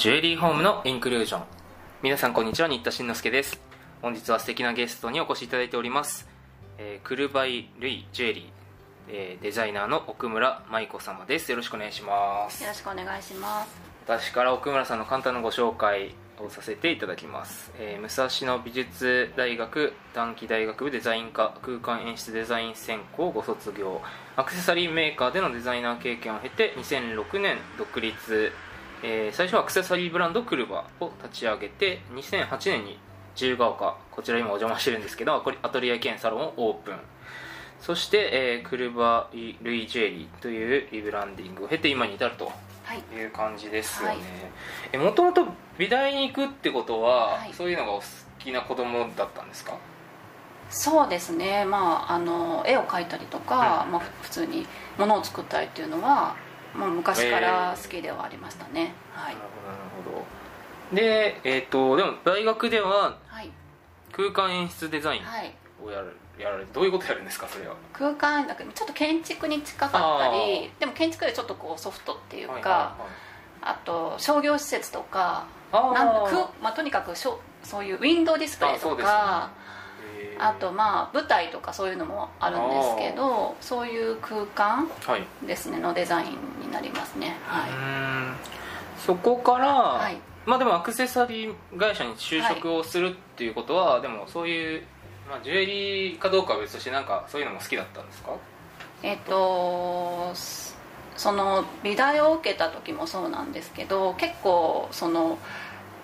ジュエリーホームのインクルージョン。皆さんこんにちは新田慎之介です。本日は素敵なゲストにお越しいただいております、えー、クルバイ・ルイ・ジュエリー、えーデザイナーの奥村舞子様です。よろしくお願いします。よろしくお願いします。私から奥村さんの簡単なご紹介をさせていただきます、えー武蔵野美術大学短期大学部デザイン科空間演出デザイン専攻をご卒業。アクセサリーメーカーでのデザイナー経験を経て2006年独立、えー最初はアクセサリーブランドクルバを立ち上げて2008年に自由が丘こちら今お邪魔してるんですけどアトリエ兼サロンをオープン。そして、えークルバイ・ルイ・ジュエリーというリブランディングを経て今に至るとはい。いう感じですよね。はい。えもともと美大に行くってことは、はい。そういうのがお好きな子供だったんですか？そうですね。まああの絵を描いたりとか、まあ、ふ普通に物を作ったりっていうのは、まあ、昔から好きではありましたね、はい。なるほどなるほど。でえっ、とでも大学でははい、空間演出デザインはい、をやるやられてどういうことやるんですかそれは？空間だけどちょっと建築に近かったりでも建築よりちょっとこうソフトっていうか、はいはいはい。あと商業施設とかなんくまあ、とにかくしょそういうウィンドウディスプレイとかあとまあ舞台とかそういうのもあるんですけどそういう空間はい、ですねのデザインになりますね。はい。そこから、はい。まあでもアクセサリー会社に就職をするっていうことは、でもそういう、まあ、ジュエリーかどうかは別としてなんかそういうのも好きだったんですか？えっ、とそその美大を受けた時もそうなんですけど結構その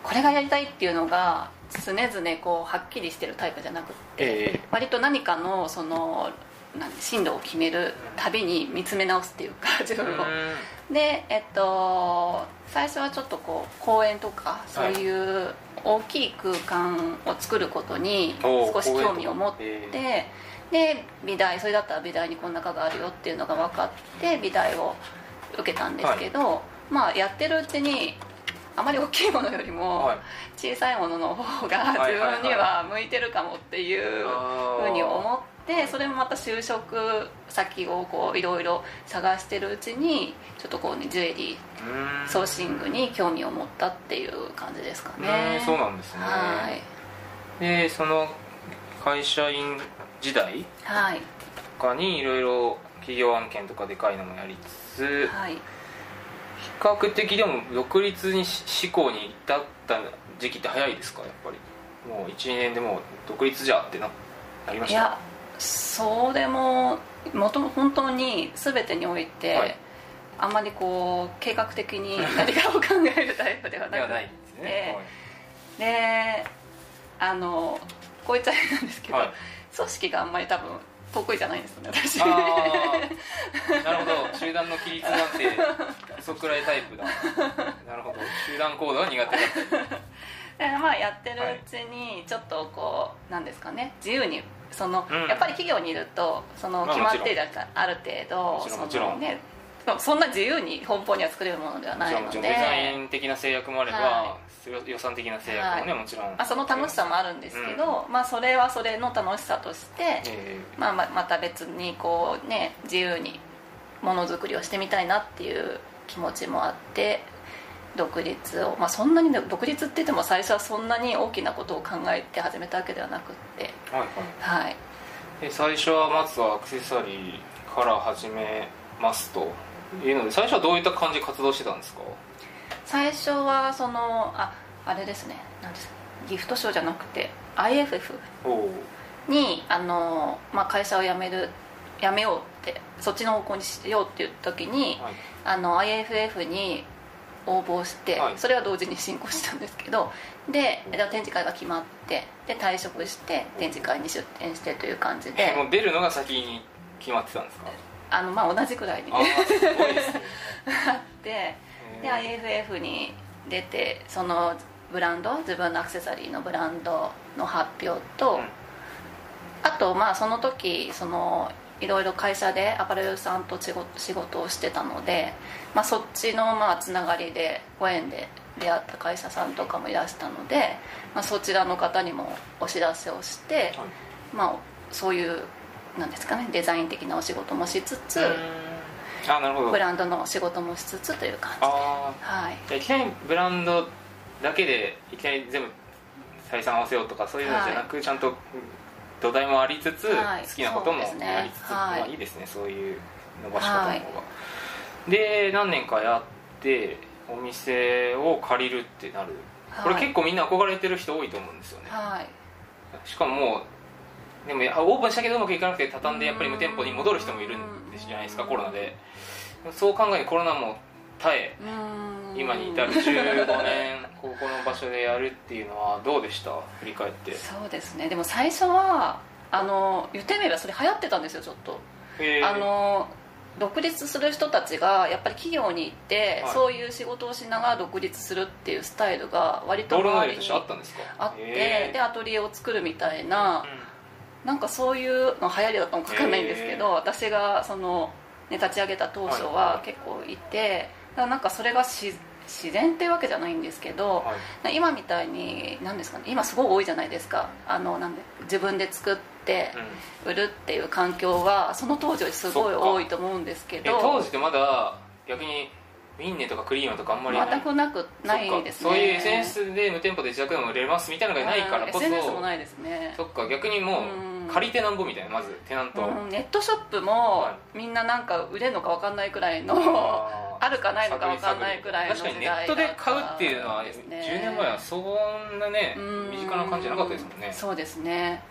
これがやりたいっていうのが常々こうはっきりしてるタイプじゃなくってええ。割と何かのその進路を決めるたびに見つめ直すっていうか自分を。でえっと最初はちょっとこう公園とかそういう大きい空間を作ることに少し興味を持って、えで美大それだったら美大にこんな科があるよっていうのが分かって美大を受けたんですけど、まあやってるうちにあまり大きいものよりもはい。小さいものの方がはい自分には向いてるかもっていうふうに思ってそれもまた就職先をこういろいろ探してるうちにちょっとこうねジュエリうーソーシングに興味を持ったっていう感じですかうねそうなんですね。はい。でその会社員時代はい。とかにいろいろ企業案件とかでかいのもやりつつはい。比較的でも独立にし志向に至った時期って早いですかやっぱりもう12年でもう独立じゃってななりました？いやそうでももとも本当に全てにおいて、はい。あんまりこう計画的に何かを考えるタイプではなくではないですね、であのこう言っちゃ変なんですけど、はい。組織があんまり多分得意じゃないんですよね私。なるほど。集団の規律なんてそくらいタイプだ。なるほど。集団行動は苦手だ でまあやってるうちにちょっとこうなんですかね自由にその、うん。やっぱり企業にいるとそのまあ決まってるある程度もちろんそのもちろん。ねそんな自由に奔放には作れるものではないので。デザイン的な制約もあれば、は予予算的な制約もね、はい。もちろん、まあ、その楽しさもあるんですけど、まあ、それはそれの楽しさとして、えまあ、ままた別にこうね自由にものづくりをしてみたいなっていう気持ちもあって独立を、まあ、そんなにね独立って言っても最初はそんなに大きなことを考えて始めたわけではなくって。ーはいはい。はい。で最初はまずはアクセサリーから始めますというので最初はどういった感じで活動してたんですか？最初はそのああれですね何ですかギフトショーじゃなくて IFF にあの、まあ、会社を辞める辞めようってそっちの方向にしようっていう時に、はい。あの IFF に応募して、はい。それは同時に進行したんですけどでで展示会が決まってで退職して展示会に出展してという感じで。もう出るのが先に決まってたんですか？あの、まあ、同じくらいにね。あってで IFF に出てそのブランド自分のアクセサリーのブランドの発表と、うん。あとまあその時そのいろいろ会社でアパレルさんと仕事仕事をしてたので、まあ、そっちのまあつながりでご縁で出会った会社さんとかもいらしたので、まあ、そちらの方にもお知らせをして、はい。まあ、そういうなんですかねデザイン的なお仕事もしつつ、あなるほど。ブランドの仕事もしつつという感じで。あはい。あいきなりブランドだけでいきなり全部採算合わせようとかそういうのじゃなく、ちゃんと土台もありつつ、はい。好きなこともやりつつ、はいまあいいですね。そういう伸ばし方の方が、で何年かやってお店を借りるってなる。これはい。結構みんな憧れてる人多いと思うんですよね、はい。しかももうでもやオープンしたけどうまくいかなくて畳んでやっぱり無店舗に戻る人もいるんじゃないですかうんコロナで。そう考えてコロナも耐え今に至る15年 ここの場所でやるっていうのはどうでした？振り返って。そうですね。でも最初はあの言ってみればそれ流行ってたんですよちょっと。あの独立する人たちがやっぱり企業に行って、はい。そういう仕事をしながら独立するっていうスタイルが割と周りにあったんですか？あってでアトリエを作るみたいな、なんかそういうの流行りだったのか分かんないんですけど、私がその、ね、立ち上げた当初はいははい。結構いて、だからなんかそれがし自然っていうわけじゃないんですけど、はい。今みたいに何ですかね今すごい多いじゃないですか。あのなんで自分で作ってうん。売るっていう環境はその当時よりすごい多いと思うんですけえ当ど時ってまだ逆にウィンネとかクリームとかあんまり全くなくないですね。そういう SNS で無店舗で自宅でも売れますみたいなのがないからこそ、うん。SNS もないですね。そっか逆にもう借りてなんぼみたいなまずテナント、うん。ネットショップもはみんななんか売れるのか分かんないくらいの あるかないのか分かんないくらいの時確かにネ代ットで買うっていうのはだったんですね10年前はそんなねうん。身近な感じじゃなかったですもんね。そうですね。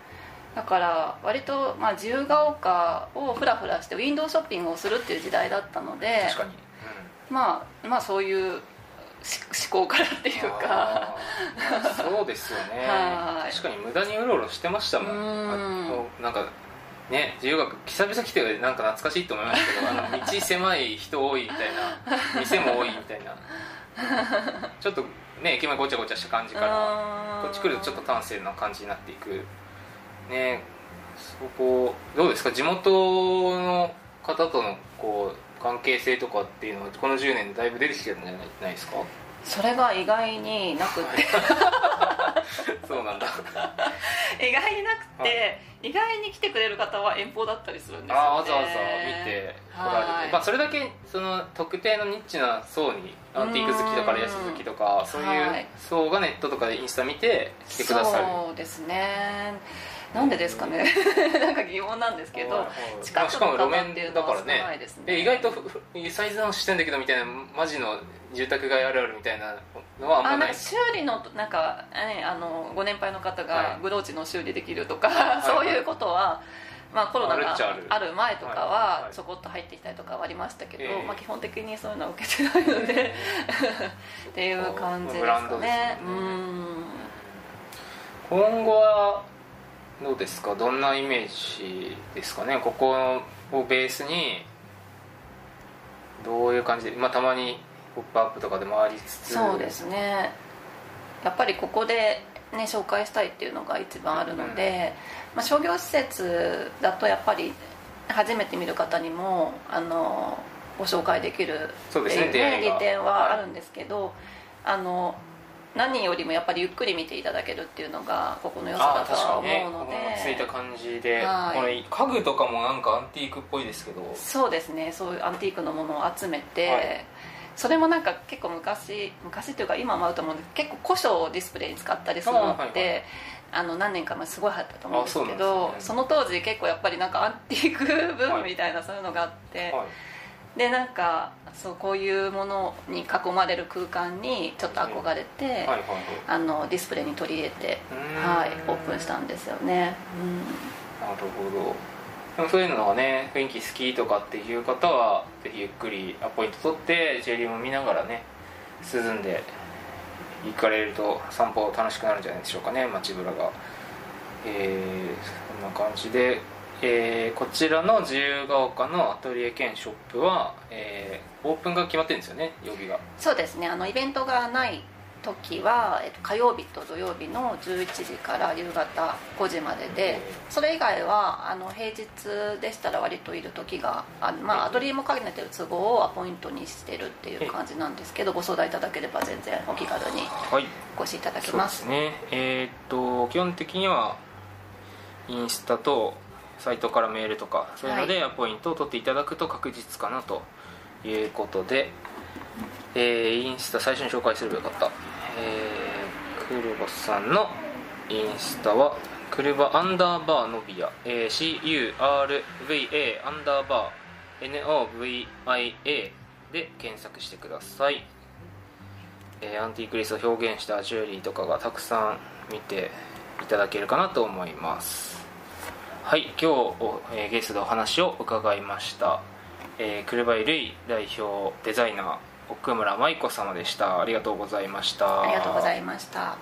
だから割と、まあ、自由が丘をフラフラしてウィンドウショッピングをするっていう時代だったので確かに、まあ、まあそういうし思考からっていうか。そうですよね。はい。確かに無駄にうろうろしてましたもん。うん。なんかね自由学久々来てなんか懐かしいと思いましたけど あの道狭い人多いみたいな。店も多いみたいな。ちょっとね駅前ごちゃごちゃした感じからこっち来るとちょっと端正な感じになっていく。ねそこどうですか？地元の方とのこう関係性とかっていうのはこの10年でだいぶ出てきてるんじゃないですか？それが意外になくて。そうなんだ。意外になくて、意外に来てくれる方は遠方だったりするんですよ、ね、ああわざわざ見て来られはい。て、まあ、それだけその特定のニッチな層にアンティーク好きとかレース好きとかそういうはい。層がネットとかでインスタ見て来てくださる。そうですねなんでですかね。なんか疑問なんですけどはいはい。近くしかも路の方っていう面だからのは少ないねですね。で意外とサイズダウンしてんだけどみたいなマジの住宅街あるあるみたいなのはあんまなあないんか修理のなんか、ね、あのご年配の方はい。がブローチの修理できるとか、い そういうことは、まあ、コロナがある前とかはちょこっと入ってきたりとかはありましたけど、ええ。まあ、基本的にそういうのは受けてないので っていう感じですかね。ね。うん。今後はどうですか？どんなイメージですかね？ここをベースにどういう感じで、まあ、たまに「ポップアップとかでもありつつ。そうですね。やっぱりここで、ね、紹介したいっていうのが一番あるので、まあ、商業施設だとやっぱり初めて見る方にもあのご紹介できるってそうねいう出会いが。利点はあるんですけど、あの何よりもやっぱりゆっくり見ていただけるっていうのがここの良さああだと思うので、このついた感じで、はい。これ家具とかもなんかアンティークっぽいですけど。そうですね。そういうアンティークのものを集めて、はい。それもなんか結構昔昔っていうか今もあると思うんですけど結構古書をディスプレイに使ったりするのってあ、あはいはい。の何年か前すごい流行ったと思うんですけどですね。その当時結構やっぱりなんかアンティークブームみたいなそういうのがあって、はいでなんかそうこういうものに囲まれる空間にちょっと憧れて、はいはいはい。あのディスプレイに取り入れて、はい、オープンしたんですよね、うんなるほど。でもそういうのがね雰囲気好きとかっていう方はぜひゆっくりアポイント取って J リーグも見ながらね涼んで行かれると散歩楽しくなるんじゃないでしょうかね街ぶらが。えー、そんな感じで、えーこちらの自由が丘のアトリエ兼ショップは、えーオープンが決まってるんですよね曜日が。そうですね。あのイベントがない時は、えっと、火曜日と土曜日の11時から夕方5時まででそれ以外はあの平日でしたら割といる時があるまあアトリエも兼ねてる都合をアポイントにしてるっていう感じなんですけどご相談いただければ全然お気軽にはい。お越しいただけそうまですすね。えーっと基本的にはインスタと、サイトからメールとかそういうのでポイントを取っていただくと確実かなということで、えーインスタ最初に紹介すればよかった、えー、クルバさんのインスタはクルバアンダーバーノビア、えー CURVA アンダーバー NOVIA で検索してください、えーアンティークリストを表現したジュエリーとかがたくさん見ていただけるかなと思いますはい今日お、えーゲストでお話を伺いました、えー、クルバイルイ代表デザイナー奥村舞子様でした。ありがとうございました。ありがとうございました。